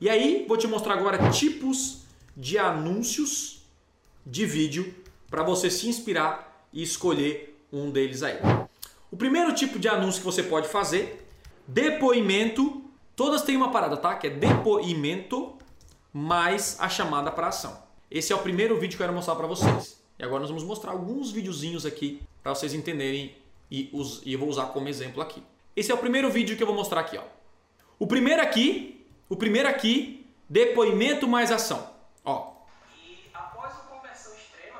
E aí, vou te mostrar agora tipos de anúncios de vídeo para você se inspirar e escolher um deles aí. O primeiro tipo de anúncio que você pode fazer, depoimento. Todas têm uma parada, tá? Que é depoimento mais a chamada para ação. Esse é o primeiro vídeo que eu quero mostrar para vocês. E agora nós vamos mostrar alguns videozinhos aqui para vocês entenderem e, e eu vou usar como exemplo aqui. Esse é o primeiro vídeo que eu vou mostrar aqui, ó. O primeiro aqui, o primeiro aqui, depoimento mais ação. Ó. E extrema.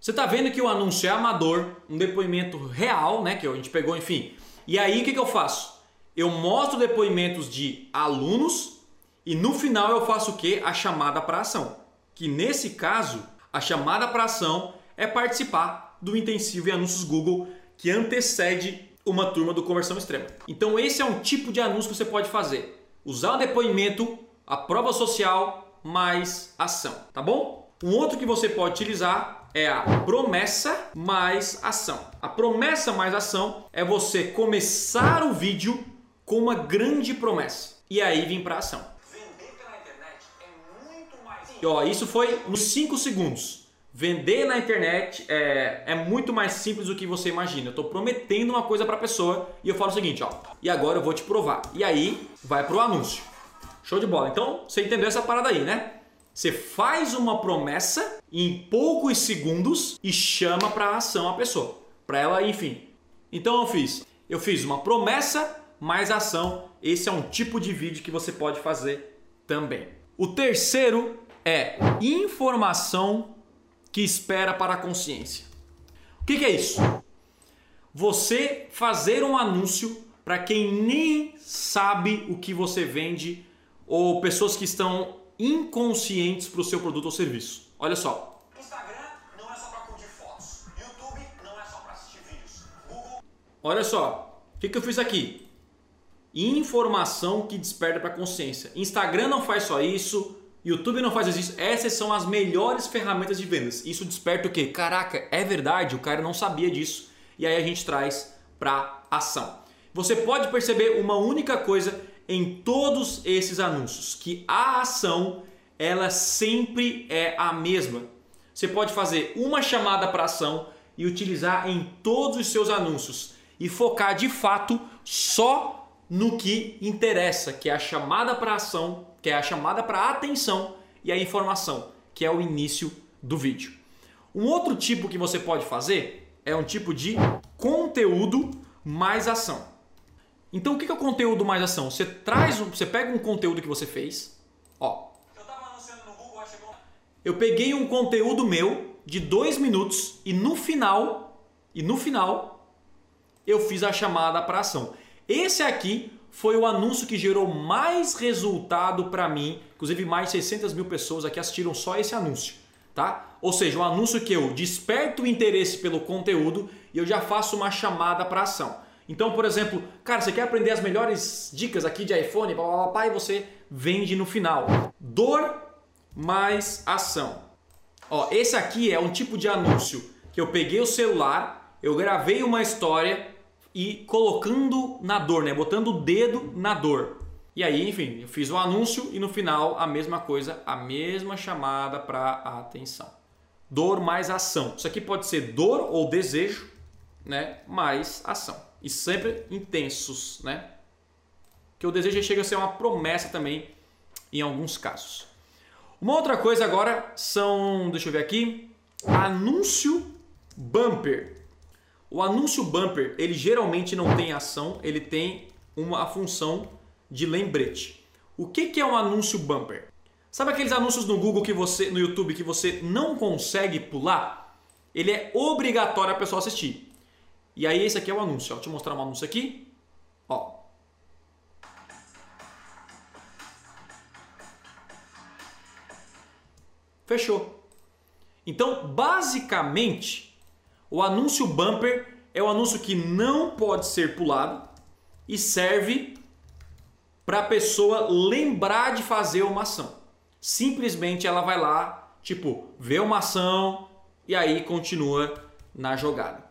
Você tá vendo que o anúncio é amador, um depoimento real, né? Que a gente pegou, enfim. E aí o que, que eu faço? Eu mostro depoimentos de alunos e no final eu faço o que? A chamada para ação. Que nesse caso, a chamada para ação é participar do intensivo em anúncios Google que antecede uma turma do conversão extrema. Então esse é um tipo de anúncio que você pode fazer. Usar o depoimento, a prova social mais ação, tá bom? Um outro que você pode utilizar é a promessa mais ação. A promessa mais ação é você começar o vídeo com uma grande promessa e aí vir para ação. Vender pela internet é muito mais. E ó, isso foi nos 5 segundos. Vender na internet é, é muito mais simples do que você imagina. Eu estou prometendo uma coisa para a pessoa e eu falo o seguinte, ó. E agora eu vou te provar. E aí vai pro anúncio. Show de bola. Então você entendeu essa parada aí, né? Você faz uma promessa em poucos segundos e chama para ação a pessoa, para ela, enfim. Então eu fiz, eu fiz uma promessa mais ação. Esse é um tipo de vídeo que você pode fazer também. O terceiro é informação que espera para a consciência. O que, que é isso? Você fazer um anúncio para quem nem sabe o que você vende ou pessoas que estão inconscientes para o seu produto ou serviço. Olha só. Instagram não é só para curtir fotos. YouTube não é só para assistir vídeos. Google. Olha só. O que, que eu fiz aqui? Informação que desperta para a consciência. Instagram não faz só isso. YouTube não faz isso. Essas são as melhores ferramentas de vendas. Isso desperta o quê? Caraca, é verdade, o cara não sabia disso. E aí a gente traz para ação. Você pode perceber uma única coisa em todos esses anúncios, que a ação ela sempre é a mesma. Você pode fazer uma chamada para ação e utilizar em todos os seus anúncios e focar de fato só no que interessa, que é a chamada para ação, que é a chamada para atenção e a informação, que é o início do vídeo. Um outro tipo que você pode fazer é um tipo de conteúdo mais ação. Então o que é o conteúdo mais ação? Você traz, um, você pega um conteúdo que você fez, ó. Eu Google. Eu peguei um conteúdo meu de dois minutos e no final, e no final, eu fiz a chamada para ação. Esse aqui foi o anúncio que gerou mais resultado para mim. Inclusive, mais de 600 mil pessoas aqui assistiram só esse anúncio. Tá? Ou seja, um anúncio que eu desperto o interesse pelo conteúdo e eu já faço uma chamada para ação. Então, por exemplo, cara, você quer aprender as melhores dicas aqui de iPhone, blá, e você vende no final. Dor mais ação. Ó, esse aqui é um tipo de anúncio que eu peguei o celular, eu gravei uma história e colocando na dor, né? Botando o dedo na dor. E aí, enfim, eu fiz o anúncio e no final a mesma coisa, a mesma chamada para atenção. Dor mais ação. Isso aqui pode ser dor ou desejo, né? Mais ação. E sempre intensos, né? Que o desejo chega a ser uma promessa também em alguns casos. Uma outra coisa agora são, deixa eu ver aqui, anúncio bumper. O anúncio bumper, ele geralmente não tem ação, ele tem uma função de lembrete. O que, que é um anúncio bumper? Sabe aqueles anúncios no Google que você, no YouTube que você não consegue pular? Ele é obrigatório a pessoa assistir. E aí esse aqui é o anúncio. Ó. Deixa eu mostrar um anúncio aqui. Ó. Fechou. Então, basicamente, o anúncio bumper é o anúncio que não pode ser pulado e serve para a pessoa lembrar de fazer uma ação. Simplesmente ela vai lá, tipo, vê uma ação e aí continua na jogada.